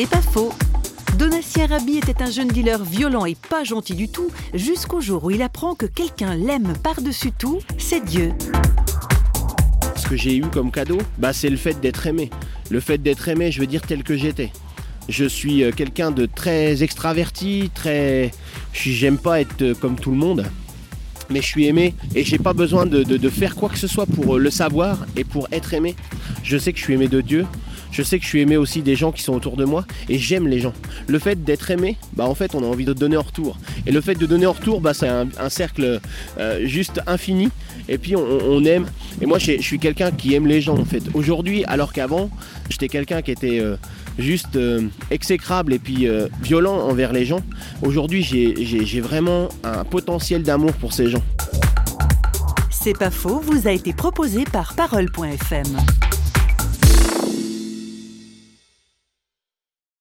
C'est pas faux. Donatien Rabi était un jeune dealer violent et pas gentil du tout, jusqu'au jour où il apprend que quelqu'un l'aime par-dessus tout, c'est Dieu. Ce que j'ai eu comme cadeau, bah, c'est le fait d'être aimé. Le fait d'être aimé, je veux dire tel que j'étais. Je suis euh, quelqu'un de très extraverti, très. J'aime pas être euh, comme tout le monde, mais je suis aimé et j'ai pas besoin de, faire quoi que ce soit pour euh, le savoir et pour être aimé. Je sais que je suis aimé de Dieu. Je sais que je suis aimé aussi des gens qui sont autour de moi et j'aime les gens. Le fait d'être aimé, bah en fait on a envie de donner en retour. Et le fait de donner en retour, bah c'est un, cercle euh, juste infini. Et puis on, aime. Et moi je suis quelqu'un qui aime les gens en fait. Aujourd'hui, alors qu'avant, j'étais quelqu'un qui était euh, juste euh, exécrable et puis violent envers les gens. Aujourd'hui j'ai vraiment un potentiel d'amour pour ces gens. C'est pas faux vous a été proposé par Parole.fm.